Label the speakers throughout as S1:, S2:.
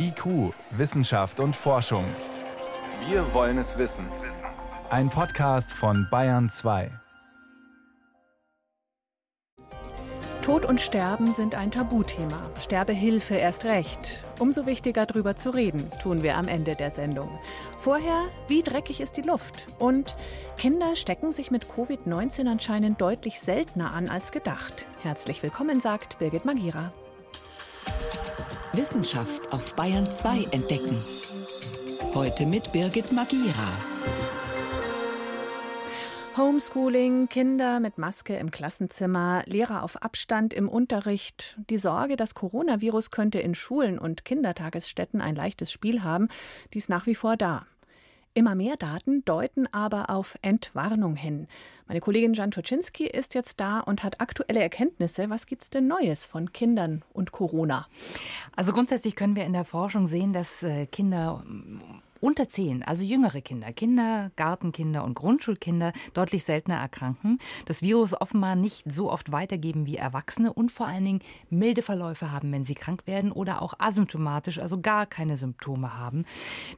S1: IQ, Wissenschaft und Forschung. Wir wollen es wissen. Ein Podcast von Bayern 2.
S2: Tod und Sterben sind ein Tabuthema. Sterbehilfe erst recht. Umso wichtiger darüber zu reden, tun wir am Ende der Sendung. Vorher, wie dreckig ist die Luft? Und Kinder stecken sich mit Covid-19 anscheinend deutlich seltener an als gedacht. Herzlich willkommen, sagt Birgit Magira.
S3: Wissenschaft auf Bayern 2 entdecken. Heute mit Birgit Magira.
S2: Homeschooling, Kinder mit Maske im Klassenzimmer, Lehrer auf Abstand im Unterricht. Die Sorge, das Coronavirus könnte in Schulen und Kindertagesstätten ein leichtes Spiel haben, die ist nach wie vor da. Immer mehr Daten deuten aber auf Entwarnung hin. Meine Kollegin Jan Toczynski ist jetzt da und hat aktuelle Erkenntnisse. Was gibt es denn Neues von Kindern und Corona?
S4: Also grundsätzlich können wir in der Forschung sehen, dass äh, Kinder unter zehn, also jüngere Kinder, Kinder, Gartenkinder und Grundschulkinder deutlich seltener erkranken, das Virus offenbar nicht so oft weitergeben wie Erwachsene und vor allen Dingen milde Verläufe haben, wenn sie krank werden oder auch asymptomatisch, also gar keine Symptome haben.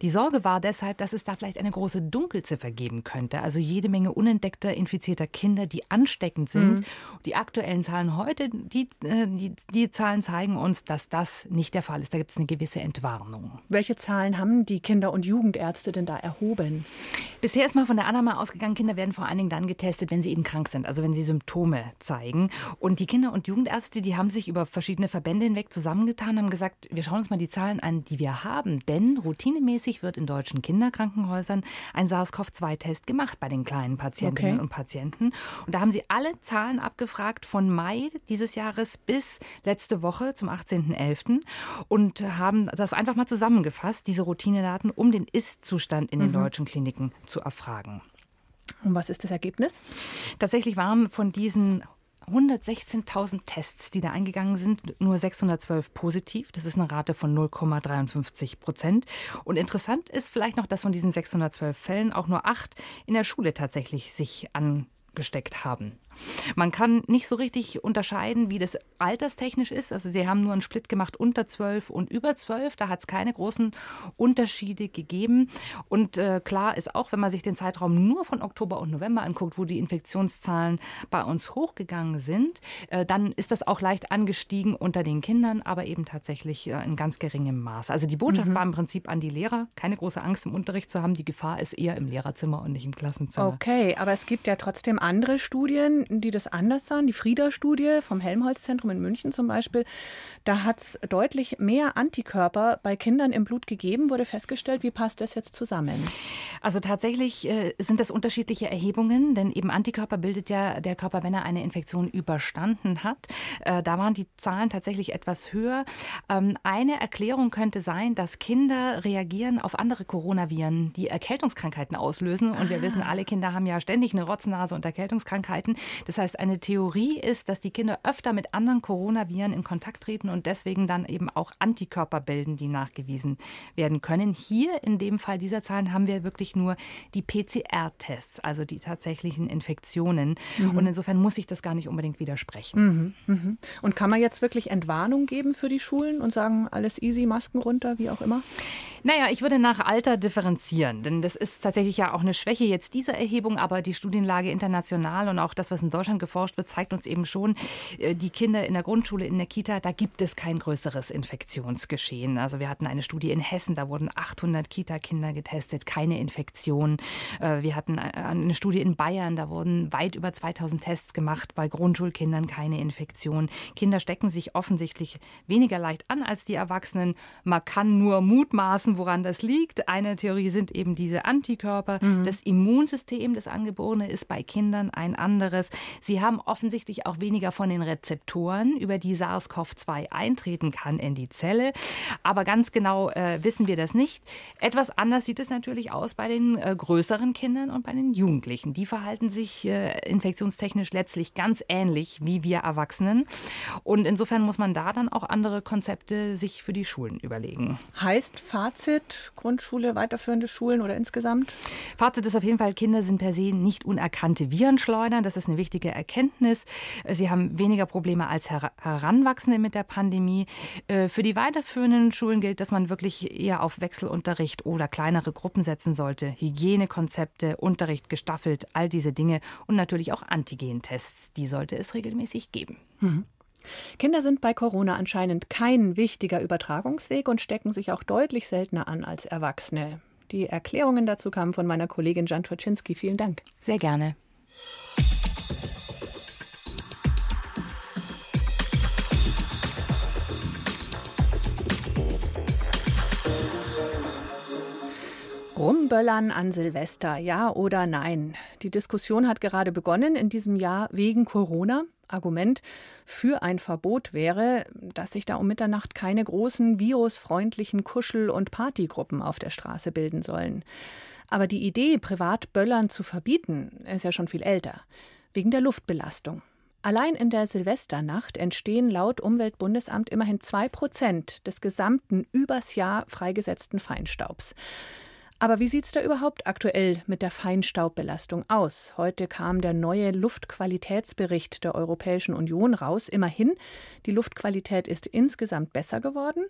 S4: Die Sorge war deshalb, dass es da vielleicht eine große Dunkelziffer geben könnte, also jede Menge unentdeckter infizierter Kinder, die ansteckend sind. Mhm. Die aktuellen Zahlen heute, die, äh, die, die Zahlen zeigen uns, dass das nicht der Fall ist. Da gibt es eine gewisse Entwarnung.
S2: Welche Zahlen haben die Kinder und Jugendärzte denn da erhoben?
S4: Bisher ist mal von der Annahme ausgegangen, Kinder werden vor allen Dingen dann getestet, wenn sie eben krank sind, also wenn sie Symptome zeigen. Und die Kinder- und Jugendärzte, die haben sich über verschiedene Verbände hinweg zusammengetan, haben gesagt, wir schauen uns mal die Zahlen an, die wir haben. Denn routinemäßig wird in deutschen Kinderkrankenhäusern ein SARS-CoV-2-Test gemacht bei den kleinen Patientinnen okay. und Patienten. Und da haben sie alle Zahlen abgefragt von Mai dieses Jahres bis letzte Woche zum 18.11. und haben das einfach mal zusammengefasst, diese Routinedaten, um den den Ist-Zustand in den mhm. deutschen Kliniken zu erfragen.
S2: Und was ist das Ergebnis?
S4: Tatsächlich waren von diesen 116.000 Tests, die da eingegangen sind, nur 612 positiv. Das ist eine Rate von 0,53 Prozent. Und interessant ist vielleicht noch, dass von diesen 612 Fällen auch nur acht in der Schule tatsächlich sich an gesteckt haben. Man kann nicht so richtig unterscheiden, wie das alterstechnisch ist. Also sie haben nur einen Split gemacht unter 12 und über 12. Da hat es keine großen Unterschiede gegeben. Und äh, klar ist auch, wenn man sich den Zeitraum nur von Oktober und November anguckt, wo die Infektionszahlen bei uns hochgegangen sind, äh, dann ist das auch leicht angestiegen unter den Kindern, aber eben tatsächlich äh, in ganz geringem Maß. Also die Botschaft mhm. war im Prinzip an die Lehrer, keine große Angst im Unterricht zu haben. Die Gefahr ist eher im Lehrerzimmer und nicht im Klassenzimmer.
S2: Okay, aber es gibt ja trotzdem andere Studien, die das anders sahen. Die Frieda-Studie vom Helmholtz-Zentrum in München zum Beispiel, da hat es deutlich mehr Antikörper bei Kindern im Blut gegeben, wurde festgestellt. Wie passt das jetzt zusammen?
S4: Also tatsächlich äh, sind das unterschiedliche Erhebungen, denn eben Antikörper bildet ja der Körper, wenn er eine Infektion überstanden hat. Äh, da waren die Zahlen tatsächlich etwas höher. Ähm, eine Erklärung könnte sein, dass Kinder reagieren auf andere Coronaviren, die Erkältungskrankheiten auslösen. Und wir ah. wissen, alle Kinder haben ja ständig eine Rotznase und Erkältungskrankheiten. Das heißt, eine Theorie ist, dass die Kinder öfter mit anderen Coronaviren in Kontakt treten und deswegen dann eben auch Antikörper bilden, die nachgewiesen werden können. Hier in dem Fall dieser Zahlen haben wir wirklich nur die PCR-Tests, also die tatsächlichen Infektionen. Mhm. Und insofern muss ich das gar nicht unbedingt widersprechen.
S2: Mhm. Mhm. Und kann man jetzt wirklich Entwarnung geben für die Schulen und sagen, alles easy, Masken runter, wie auch immer?
S4: Naja, ich würde nach Alter differenzieren, denn das ist tatsächlich ja auch eine Schwäche jetzt dieser Erhebung, aber die Studienlage international und auch das, was in Deutschland geforscht wird, zeigt uns eben schon, äh, die Kinder in der Grundschule, in der Kita, da gibt es kein größeres Infektionsgeschehen. Also wir hatten eine Studie in Hessen, da wurden 800 Kita-Kinder getestet, keine Infektion. Äh, wir hatten eine Studie in Bayern, da wurden weit über 2000 Tests gemacht, bei Grundschulkindern keine Infektion. Kinder stecken sich offensichtlich weniger leicht an als die Erwachsenen. Man kann nur mutmaßen, wissen, woran das liegt. Eine Theorie sind eben diese Antikörper. Mhm. Das Immunsystem des Angeborenen ist bei Kindern ein anderes. Sie haben offensichtlich auch weniger von den Rezeptoren, über die SARS-CoV-2 eintreten kann in die Zelle. Aber ganz genau äh, wissen wir das nicht. Etwas anders sieht es natürlich aus bei den äh, größeren Kindern und bei den Jugendlichen. Die verhalten sich äh, infektionstechnisch letztlich ganz ähnlich wie wir Erwachsenen. Und insofern muss man da dann auch andere Konzepte sich für die Schulen überlegen.
S2: Heißt Fazit, Fazit, Grundschule, weiterführende Schulen oder insgesamt?
S4: Fazit ist auf jeden Fall, Kinder sind per se nicht unerkannte Virenschleudern. Das ist eine wichtige Erkenntnis. Sie haben weniger Probleme als Her Heranwachsende mit der Pandemie. Äh, für die weiterführenden Schulen gilt, dass man wirklich eher auf Wechselunterricht oder kleinere Gruppen setzen sollte. Hygienekonzepte, Unterricht gestaffelt, all diese Dinge und natürlich auch Antigentests. Die sollte es regelmäßig geben. Mhm.
S2: Kinder sind bei Corona anscheinend kein wichtiger Übertragungsweg und stecken sich auch deutlich seltener an als Erwachsene. Die Erklärungen dazu kamen von meiner Kollegin Jan Troczynski. Vielen Dank.
S4: Sehr gerne.
S2: Rumböllern an Silvester, ja oder nein? Die Diskussion hat gerade begonnen in diesem Jahr wegen Corona. Argument für ein Verbot wäre, dass sich da um Mitternacht keine großen virusfreundlichen Kuschel- und Partygruppen auf der Straße bilden sollen. Aber die Idee, Privatböllern zu verbieten, ist ja schon viel älter. Wegen der Luftbelastung. Allein in der Silvesternacht entstehen laut Umweltbundesamt immerhin zwei Prozent des gesamten übers Jahr freigesetzten Feinstaubs. Aber wie sieht es da überhaupt aktuell mit der Feinstaubbelastung aus? Heute kam der neue Luftqualitätsbericht der Europäischen Union raus. Immerhin, die Luftqualität ist insgesamt besser geworden.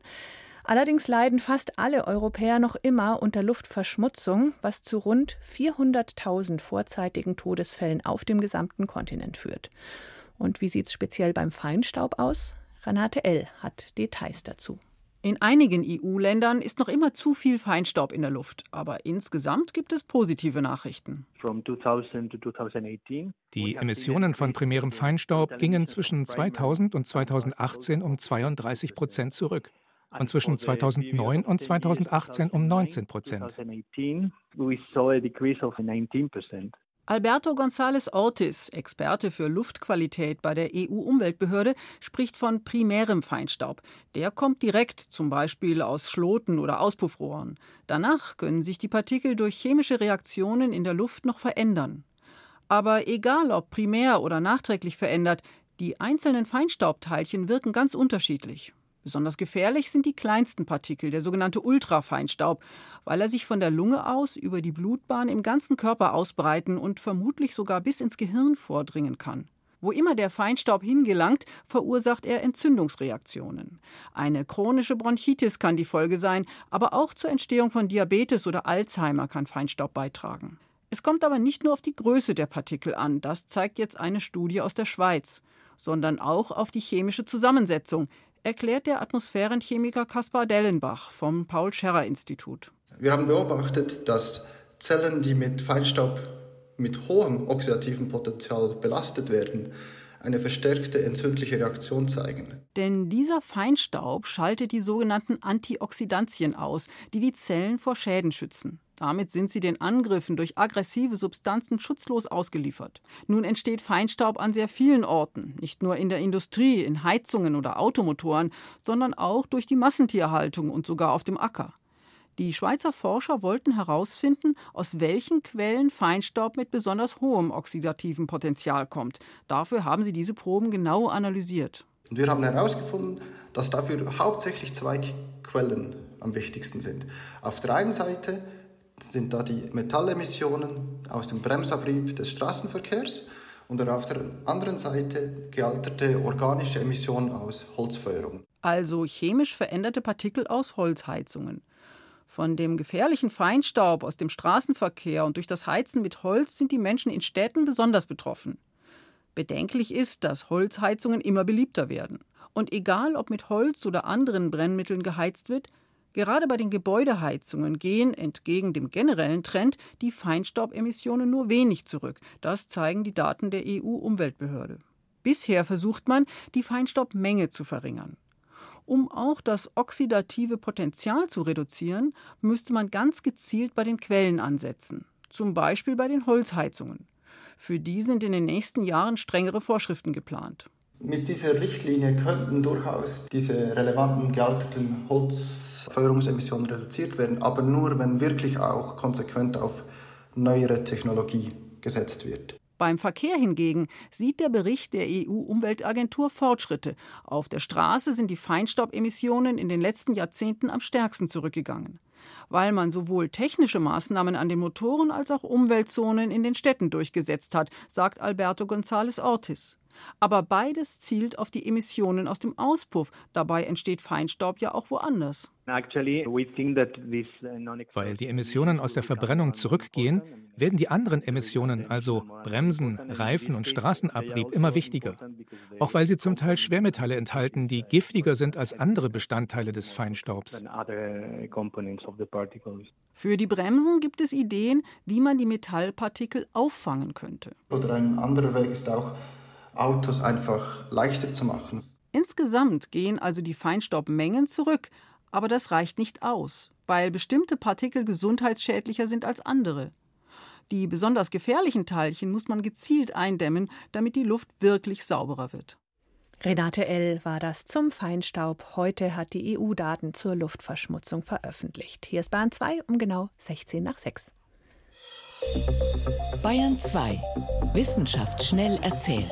S2: Allerdings leiden fast alle Europäer noch immer unter Luftverschmutzung, was zu rund 400.000 vorzeitigen Todesfällen auf dem gesamten Kontinent führt. Und wie sieht es speziell beim Feinstaub aus? Renate L. hat Details dazu.
S5: In einigen EU-Ländern ist noch immer zu viel Feinstaub in der Luft, aber insgesamt gibt es positive Nachrichten.
S6: Die Emissionen von primärem Feinstaub gingen zwischen 2000 und 2018 um 32 Prozent zurück und zwischen 2009 und 2018 um 19 Prozent.
S5: Alberto González Ortiz, Experte für Luftqualität bei der EU-Umweltbehörde, spricht von primärem Feinstaub. Der kommt direkt zum Beispiel aus Schloten oder Auspuffrohren. Danach können sich die Partikel durch chemische Reaktionen in der Luft noch verändern. Aber egal ob primär oder nachträglich verändert, die einzelnen Feinstaubteilchen wirken ganz unterschiedlich. Besonders gefährlich sind die kleinsten Partikel, der sogenannte Ultrafeinstaub, weil er sich von der Lunge aus über die Blutbahn im ganzen Körper ausbreiten und vermutlich sogar bis ins Gehirn vordringen kann. Wo immer der Feinstaub hingelangt, verursacht er Entzündungsreaktionen. Eine chronische Bronchitis kann die Folge sein, aber auch zur Entstehung von Diabetes oder Alzheimer kann Feinstaub beitragen. Es kommt aber nicht nur auf die Größe der Partikel an, das zeigt jetzt eine Studie aus der Schweiz, sondern auch auf die chemische Zusammensetzung, erklärt der Atmosphärenchemiker Kaspar Dellenbach vom Paul-Scherrer-Institut.
S7: Wir haben beobachtet, dass Zellen, die mit Feinstaub mit hohem oxidativen Potenzial belastet werden, eine verstärkte entzündliche Reaktion zeigen.
S5: Denn dieser Feinstaub schaltet die sogenannten Antioxidantien aus, die die Zellen vor Schäden schützen. Damit sind sie den Angriffen durch aggressive Substanzen schutzlos ausgeliefert. Nun entsteht Feinstaub an sehr vielen Orten, nicht nur in der Industrie, in Heizungen oder Automotoren, sondern auch durch die Massentierhaltung und sogar auf dem Acker. Die Schweizer Forscher wollten herausfinden, aus welchen Quellen Feinstaub mit besonders hohem oxidativen Potenzial kommt. Dafür haben sie diese Proben genau analysiert.
S7: Und wir haben herausgefunden, dass dafür hauptsächlich zwei Quellen am wichtigsten sind. Auf der einen Seite sind da die Metallemissionen aus dem Bremsabrieb des Straßenverkehrs und auf der anderen Seite gealterte organische Emissionen aus Holzfeuerung.
S5: Also chemisch veränderte Partikel aus Holzheizungen. Von dem gefährlichen Feinstaub aus dem Straßenverkehr und durch das Heizen mit Holz sind die Menschen in Städten besonders betroffen. Bedenklich ist, dass Holzheizungen immer beliebter werden. Und egal, ob mit Holz oder anderen Brennmitteln geheizt wird, Gerade bei den Gebäudeheizungen gehen, entgegen dem generellen Trend, die Feinstaubemissionen nur wenig zurück. Das zeigen die Daten der EU-Umweltbehörde. Bisher versucht man, die Feinstaubmenge zu verringern. Um auch das oxidative Potenzial zu reduzieren, müsste man ganz gezielt bei den Quellen ansetzen, zum Beispiel bei den Holzheizungen. Für die sind in den nächsten Jahren strengere Vorschriften geplant.
S7: Mit dieser Richtlinie könnten durchaus diese relevanten gealterten Holzfeuerungsemissionen reduziert werden, aber nur, wenn wirklich auch konsequent auf neuere Technologie gesetzt wird.
S5: Beim Verkehr hingegen sieht der Bericht der EU-Umweltagentur Fortschritte. Auf der Straße sind die Feinstaubemissionen in den letzten Jahrzehnten am stärksten zurückgegangen. weil man sowohl technische Maßnahmen an den Motoren als auch Umweltzonen in den Städten durchgesetzt hat, sagt Alberto González Ortiz. Aber beides zielt auf die Emissionen aus dem Auspuff. Dabei entsteht Feinstaub ja auch woanders.
S6: Uh, weil die Emissionen aus der Verbrennung zurückgehen, werden die anderen Emissionen, also Bremsen, Reifen und Straßenabrieb, immer wichtiger. Auch weil sie zum Teil Schwermetalle enthalten, die giftiger sind als andere Bestandteile des Feinstaubs.
S5: Für die Bremsen gibt es Ideen, wie man die Metallpartikel auffangen könnte.
S7: Oder ein anderer Weg ist auch, Autos einfach leichter zu machen.
S5: Insgesamt gehen also die Feinstaubmengen zurück, aber das reicht nicht aus, weil bestimmte Partikel gesundheitsschädlicher sind als andere. Die besonders gefährlichen Teilchen muss man gezielt eindämmen, damit die Luft wirklich sauberer wird.
S2: Renate L. war das zum Feinstaub. Heute hat die EU Daten zur Luftverschmutzung veröffentlicht. Hier ist Bahn 2 um genau 16 nach 6.
S3: Bayern 2. Wissenschaft schnell erzählt.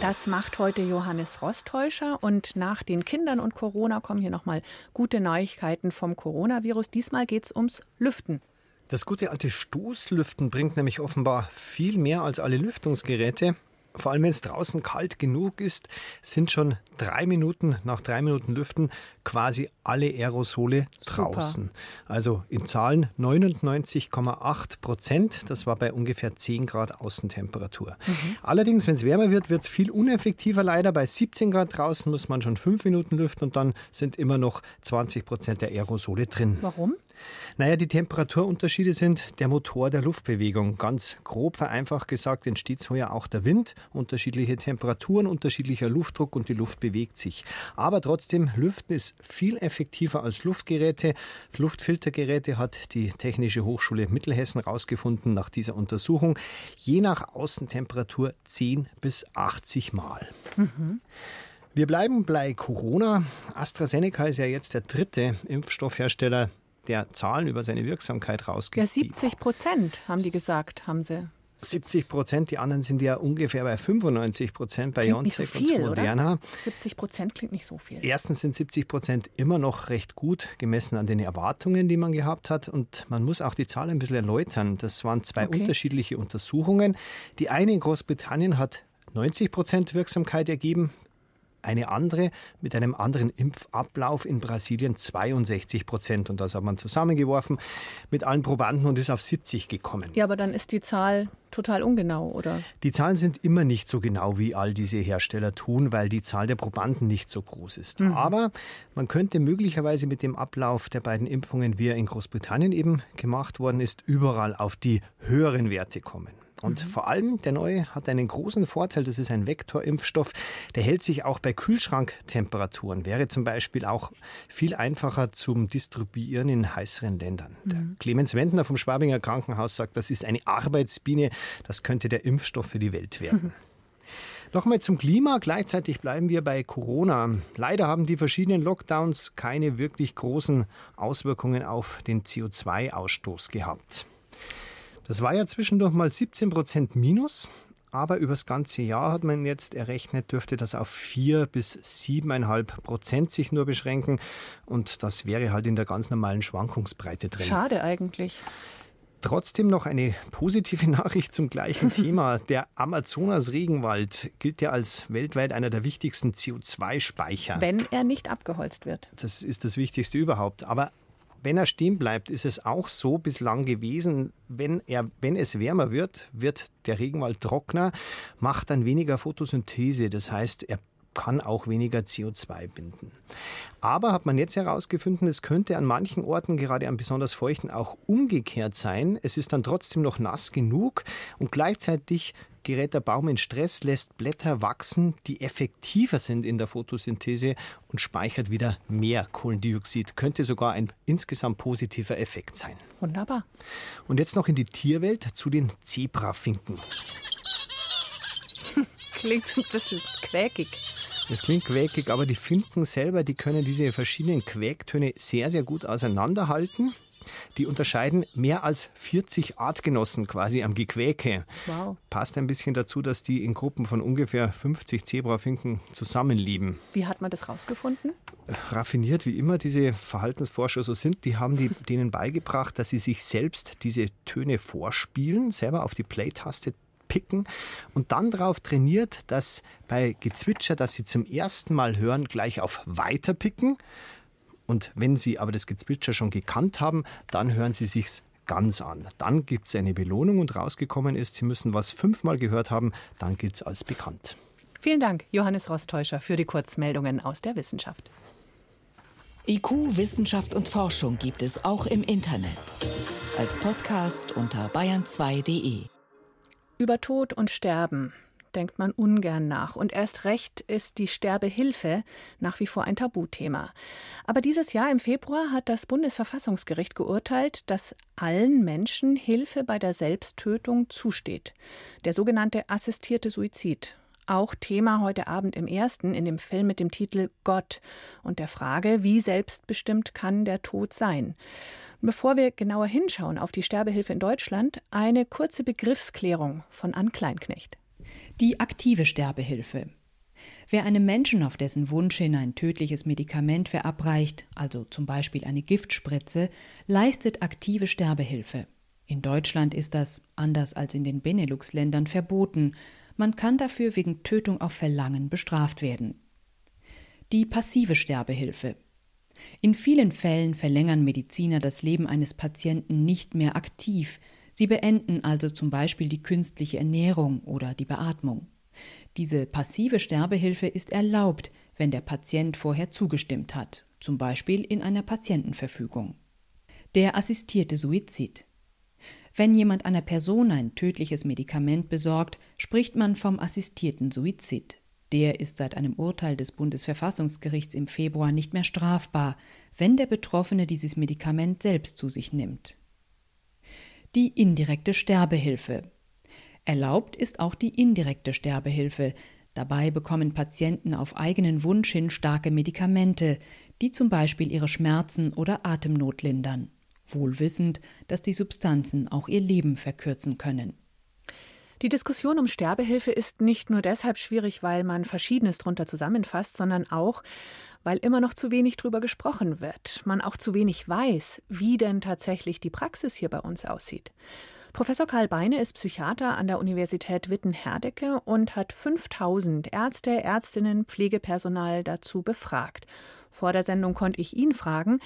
S2: Das macht heute Johannes Rostäuscher und nach den Kindern und Corona kommen hier nochmal gute Neuigkeiten vom Coronavirus. Diesmal geht es ums Lüften.
S8: Das gute alte Stoßlüften bringt nämlich offenbar viel mehr als alle Lüftungsgeräte. Vor allem, wenn es draußen kalt genug ist, sind schon drei Minuten nach drei Minuten Lüften quasi alle Aerosole draußen. Super. Also in Zahlen 99,8 Prozent. Das war bei ungefähr 10 Grad Außentemperatur. Mhm. Allerdings, wenn es wärmer wird, wird es viel uneffektiver leider. Bei 17 Grad draußen muss man schon fünf Minuten lüften und dann sind immer noch 20 Prozent der Aerosole drin.
S2: Warum?
S8: Naja, die Temperaturunterschiede sind der Motor der Luftbewegung. Ganz grob vereinfacht gesagt entsteht so ja auch der Wind, unterschiedliche Temperaturen, unterschiedlicher Luftdruck und die Luft bewegt sich. Aber trotzdem, Lüften ist viel effektiver als Luftgeräte. Luftfiltergeräte hat die Technische Hochschule Mittelhessen herausgefunden nach dieser Untersuchung. Je nach Außentemperatur 10 bis 80 Mal. Mhm. Wir bleiben bei Corona. AstraZeneca ist ja jetzt der dritte Impfstoffhersteller, der Zahlen über seine Wirksamkeit rausgibt.
S2: Ja, 70 Prozent, haben die gesagt, haben sie.
S8: 70 Prozent, die anderen sind ja ungefähr bei 95 Prozent bei klingt BioNTech so viel, und Moderna.
S2: Oder? 70 Prozent klingt nicht so viel.
S8: Erstens sind 70 Prozent immer noch recht gut gemessen an den Erwartungen, die man gehabt hat. Und man muss auch die Zahl ein bisschen erläutern. Das waren zwei okay. unterschiedliche Untersuchungen. Die eine in Großbritannien hat 90 Prozent Wirksamkeit ergeben, eine andere mit einem anderen Impfablauf in Brasilien 62 Prozent. Und das hat man zusammengeworfen mit allen Probanden und ist auf 70 gekommen.
S2: Ja, aber dann ist die Zahl total ungenau, oder?
S8: Die Zahlen sind immer nicht so genau, wie all diese Hersteller tun, weil die Zahl der Probanden nicht so groß ist. Mhm. Aber man könnte möglicherweise mit dem Ablauf der beiden Impfungen, wie er in Großbritannien eben gemacht worden ist, überall auf die höheren Werte kommen. Und mhm. vor allem der neue hat einen großen Vorteil, das ist ein Vektorimpfstoff, der hält sich auch bei Kühlschranktemperaturen, wäre zum Beispiel auch viel einfacher zum Distribuieren in heißeren Ländern. Mhm. Der Clemens Wendner vom Schwabinger Krankenhaus sagt, das ist eine Arbeitsbiene, das könnte der Impfstoff für die Welt werden. Mhm. Nochmal zum Klima. Gleichzeitig bleiben wir bei Corona. Leider haben die verschiedenen Lockdowns keine wirklich großen Auswirkungen auf den CO2-Ausstoß gehabt. Das war ja zwischendurch mal 17 Prozent minus. Aber übers ganze Jahr hat man jetzt errechnet, dürfte das auf 4 bis 7,5 Prozent sich nur beschränken. Und das wäre halt in der ganz normalen Schwankungsbreite drin.
S2: Schade eigentlich.
S8: Trotzdem noch eine positive Nachricht zum gleichen Thema. Der Amazonas-Regenwald gilt ja als weltweit einer der wichtigsten CO2-Speicher.
S2: Wenn er nicht abgeholzt wird.
S8: Das ist das Wichtigste überhaupt. Aber wenn er stehen bleibt, ist es auch so bislang gewesen, wenn, er, wenn es wärmer wird, wird der Regenwald trockener, macht dann weniger Photosynthese. Das heißt, er kann auch weniger CO2 binden. Aber hat man jetzt herausgefunden, es könnte an manchen Orten, gerade an besonders feuchten, auch umgekehrt sein. Es ist dann trotzdem noch nass genug und gleichzeitig gerät der Baum in Stress, lässt Blätter wachsen, die effektiver sind in der Photosynthese und speichert wieder mehr Kohlendioxid. Könnte sogar ein insgesamt positiver Effekt sein.
S2: Wunderbar.
S8: Und jetzt noch in die Tierwelt zu den Zebrafinken.
S2: Klingt ein bisschen quäkig.
S8: Es klingt quäkig, aber die Finken selber, die können diese verschiedenen Quäktöne sehr, sehr gut auseinanderhalten. Die unterscheiden mehr als 40 Artgenossen quasi am Gequäke. Wow. Passt ein bisschen dazu, dass die in Gruppen von ungefähr 50 Zebrafinken zusammenleben.
S2: Wie hat man das rausgefunden?
S8: Raffiniert wie immer diese Verhaltensforscher so sind, die haben die, denen beigebracht, dass sie sich selbst diese Töne vorspielen, selber auf die Play-Taste picken und dann darauf trainiert, dass bei Gezwitscher, das sie zum ersten Mal hören, gleich auf Weiter picken. Und wenn Sie aber das Gezwitscher schon gekannt haben, dann hören Sie sich's ganz an. Dann gibt es eine Belohnung und rausgekommen ist, Sie müssen was fünfmal gehört haben, dann gilt es als bekannt.
S2: Vielen Dank, Johannes Rostäuscher, für die Kurzmeldungen aus der Wissenschaft.
S3: IQ, Wissenschaft und Forschung gibt es auch im Internet. Als Podcast unter bayern2.de.
S2: Über Tod und Sterben denkt man ungern nach. Und erst recht ist die Sterbehilfe nach wie vor ein Tabuthema. Aber dieses Jahr im Februar hat das Bundesverfassungsgericht geurteilt, dass allen Menschen Hilfe bei der Selbsttötung zusteht. Der sogenannte assistierte Suizid. Auch Thema heute Abend im ersten in dem Film mit dem Titel Gott und der Frage, wie selbstbestimmt kann der Tod sein. Bevor wir genauer hinschauen auf die Sterbehilfe in Deutschland, eine kurze Begriffsklärung von Ann Kleinknecht.
S9: Die aktive Sterbehilfe. Wer einem Menschen auf dessen Wunsch hin ein tödliches Medikament verabreicht, also zum Beispiel eine Giftspritze, leistet aktive Sterbehilfe. In Deutschland ist das, anders als in den Benelux-Ländern, verboten. Man kann dafür wegen Tötung auf Verlangen bestraft werden. Die passive Sterbehilfe. In vielen Fällen verlängern Mediziner das Leben eines Patienten nicht mehr aktiv, sie beenden also zum Beispiel die künstliche Ernährung oder die Beatmung. Diese passive Sterbehilfe ist erlaubt, wenn der Patient vorher zugestimmt hat, zum Beispiel in einer Patientenverfügung. Der assistierte Suizid. Wenn jemand einer Person ein tödliches Medikament besorgt, spricht man vom assistierten Suizid. Der ist seit einem Urteil des Bundesverfassungsgerichts im Februar nicht mehr strafbar, wenn der Betroffene dieses Medikament selbst zu sich nimmt. Die indirekte Sterbehilfe. Erlaubt ist auch die indirekte Sterbehilfe. Dabei bekommen Patienten auf eigenen Wunsch hin starke Medikamente, die zum Beispiel ihre Schmerzen oder Atemnot lindern, wohl wissend, dass die Substanzen auch ihr Leben verkürzen können.
S2: Die Diskussion um Sterbehilfe ist nicht nur deshalb schwierig, weil man Verschiedenes darunter zusammenfasst, sondern auch, weil immer noch zu wenig darüber gesprochen wird, man auch zu wenig weiß, wie denn tatsächlich die Praxis hier bei uns aussieht. Professor Karl Beine ist Psychiater an der Universität Witten-Herdecke und hat 5000 Ärzte, Ärztinnen, Pflegepersonal dazu befragt. Vor der Sendung konnte ich ihn fragen,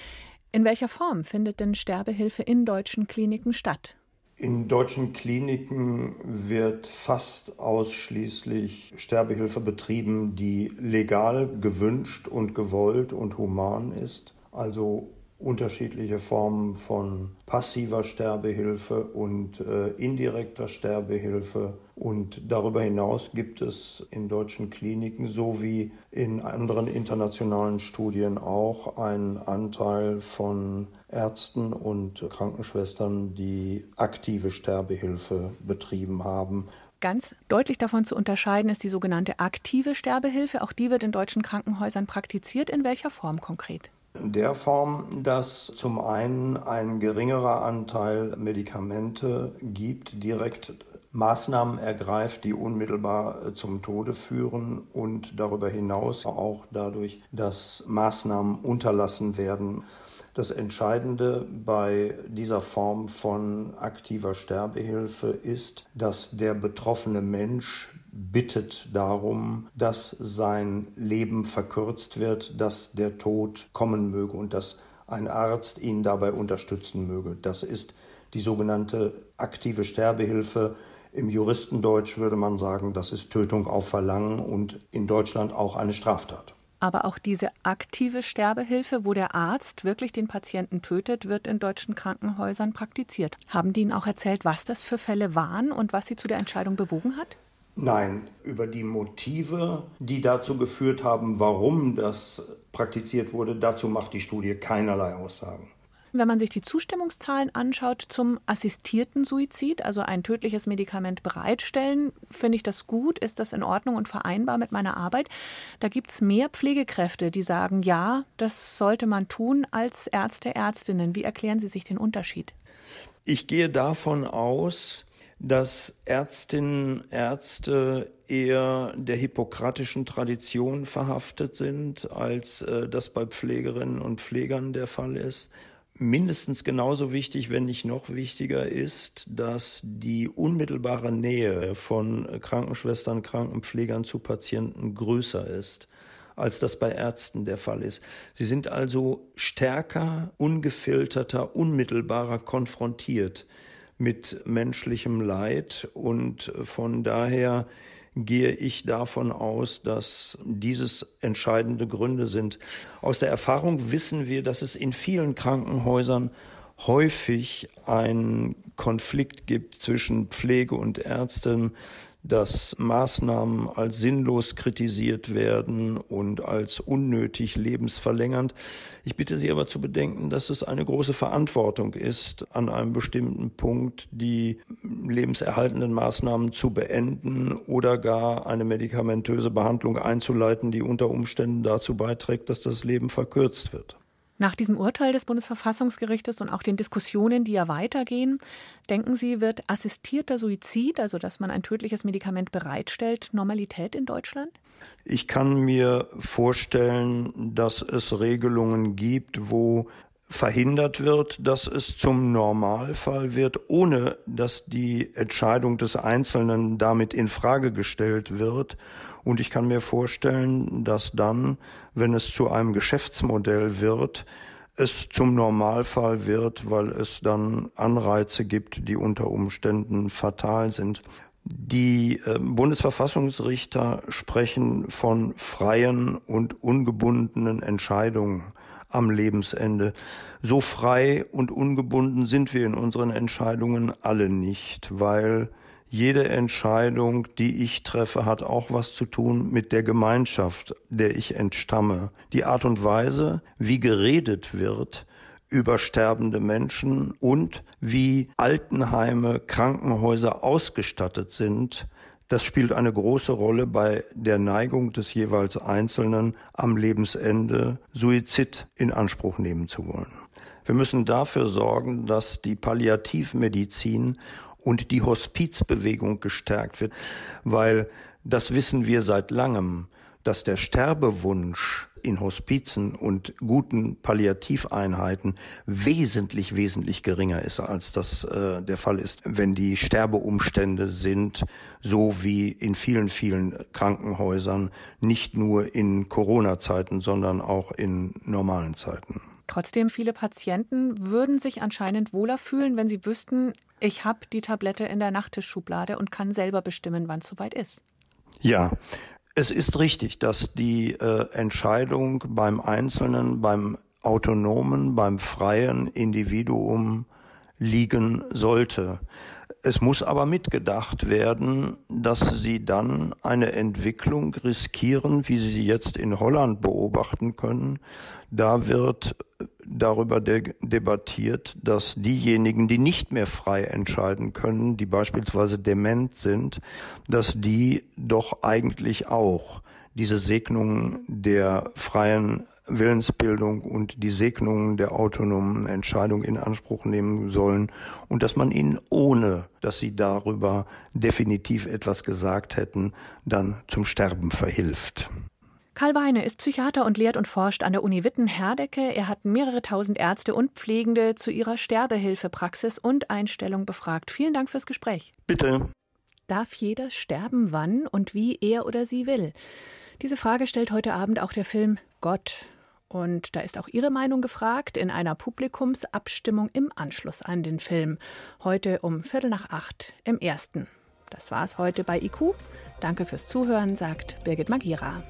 S2: in welcher Form findet denn Sterbehilfe in deutschen Kliniken statt?
S10: In deutschen Kliniken wird fast ausschließlich Sterbehilfe betrieben, die legal gewünscht und gewollt und human ist. Also unterschiedliche Formen von passiver Sterbehilfe und äh, indirekter Sterbehilfe. Und darüber hinaus gibt es in deutschen Kliniken sowie in anderen internationalen Studien auch einen Anteil von Ärzten und Krankenschwestern, die aktive Sterbehilfe betrieben haben.
S2: Ganz deutlich davon zu unterscheiden ist die sogenannte aktive Sterbehilfe. Auch die wird in deutschen Krankenhäusern praktiziert. In welcher Form konkret?
S10: In der Form, dass zum einen ein geringerer Anteil Medikamente gibt, direkt Maßnahmen ergreift, die unmittelbar äh, zum Tode führen und darüber hinaus auch dadurch, dass Maßnahmen unterlassen werden. Das Entscheidende bei dieser Form von aktiver Sterbehilfe ist, dass der betroffene Mensch bittet darum, dass sein Leben verkürzt wird, dass der Tod kommen möge und dass ein Arzt ihn dabei unterstützen möge. Das ist die sogenannte aktive Sterbehilfe. Im Juristendeutsch würde man sagen, das ist Tötung auf Verlangen und in Deutschland auch eine Straftat.
S2: Aber auch diese aktive Sterbehilfe, wo der Arzt wirklich den Patienten tötet, wird in deutschen Krankenhäusern praktiziert. Haben die Ihnen auch erzählt, was das für Fälle waren und was Sie zu der Entscheidung bewogen hat?
S10: Nein, über die Motive, die dazu geführt haben, warum das praktiziert wurde, dazu macht die Studie keinerlei Aussagen.
S2: Wenn man sich die Zustimmungszahlen anschaut zum assistierten Suizid, also ein tödliches Medikament bereitstellen, finde ich das gut, ist das in Ordnung und vereinbar mit meiner Arbeit. Da gibt es mehr Pflegekräfte, die sagen, ja, das sollte man tun als Ärzte, Ärztinnen. Wie erklären Sie sich den Unterschied?
S10: Ich gehe davon aus, dass Ärztinnen, Ärzte eher der hippokratischen Tradition verhaftet sind, als äh, das bei Pflegerinnen und Pflegern der Fall ist. Mindestens genauso wichtig, wenn nicht noch wichtiger ist, dass die unmittelbare Nähe von Krankenschwestern, Krankenpflegern zu Patienten größer ist als das bei Ärzten der Fall ist. Sie sind also stärker, ungefilterter, unmittelbarer konfrontiert mit menschlichem Leid und von daher gehe ich davon aus, dass dieses entscheidende Gründe sind. Aus der Erfahrung wissen wir, dass es in vielen Krankenhäusern häufig einen Konflikt gibt zwischen Pflege und Ärzten, dass Maßnahmen als sinnlos kritisiert werden und als unnötig lebensverlängernd. Ich bitte Sie aber zu bedenken, dass es eine große Verantwortung ist, an einem bestimmten Punkt die lebenserhaltenden Maßnahmen zu beenden oder gar eine medikamentöse Behandlung einzuleiten, die unter Umständen dazu beiträgt, dass das Leben verkürzt wird.
S2: Nach diesem Urteil des Bundesverfassungsgerichtes und auch den Diskussionen, die ja weitergehen, denken Sie, wird assistierter Suizid, also dass man ein tödliches Medikament bereitstellt, Normalität in Deutschland?
S10: Ich kann mir vorstellen, dass es Regelungen gibt, wo verhindert wird, dass es zum Normalfall wird, ohne dass die Entscheidung des Einzelnen damit in Frage gestellt wird. Und ich kann mir vorstellen, dass dann, wenn es zu einem Geschäftsmodell wird, es zum Normalfall wird, weil es dann Anreize gibt, die unter Umständen fatal sind. Die äh, Bundesverfassungsrichter sprechen von freien und ungebundenen Entscheidungen am Lebensende. So frei und ungebunden sind wir in unseren Entscheidungen alle nicht, weil jede Entscheidung, die ich treffe, hat auch was zu tun mit der Gemeinschaft, der ich entstamme. Die Art und Weise, wie geredet wird, über sterbende Menschen und wie Altenheime, Krankenhäuser ausgestattet sind, das spielt eine große Rolle bei der Neigung des jeweils Einzelnen am Lebensende Suizid in Anspruch nehmen zu wollen. Wir müssen dafür sorgen, dass die Palliativmedizin und die Hospizbewegung gestärkt wird, weil das wissen wir seit langem, dass der Sterbewunsch in Hospizen und guten Palliativeinheiten wesentlich, wesentlich geringer ist, als das äh, der Fall ist, wenn die Sterbeumstände sind, so wie in vielen, vielen Krankenhäusern, nicht nur in Corona-Zeiten, sondern auch in normalen Zeiten.
S2: Trotzdem, viele Patienten würden sich anscheinend wohler fühlen, wenn sie wüssten, ich habe die Tablette in der Nachttischschublade und kann selber bestimmen, wann es soweit ist.
S10: Ja, es ist richtig, dass die äh, Entscheidung beim Einzelnen, beim autonomen, beim freien Individuum liegen sollte. Es muss aber mitgedacht werden, dass sie dann eine Entwicklung riskieren, wie sie sie jetzt in Holland beobachten können. Da wird darüber de debattiert, dass diejenigen, die nicht mehr frei entscheiden können, die beispielsweise dement sind, dass die doch eigentlich auch diese Segnungen der freien Willensbildung und die Segnungen der autonomen Entscheidung in Anspruch nehmen sollen und dass man ihnen, ohne dass sie darüber definitiv etwas gesagt hätten, dann zum Sterben verhilft.
S2: Karl Weine ist Psychiater und lehrt und forscht an der Uni Witten-Herdecke. Er hat mehrere tausend Ärzte und Pflegende zu ihrer Sterbehilfepraxis und Einstellung befragt. Vielen Dank fürs Gespräch.
S10: Bitte.
S2: Darf jeder sterben, wann und wie er oder sie will? Diese Frage stellt heute Abend auch der Film Gott. Und da ist auch Ihre Meinung gefragt in einer Publikumsabstimmung im Anschluss an den Film. Heute um Viertel nach acht im ersten. Das war's heute bei IQ. Danke fürs Zuhören, sagt Birgit Magira.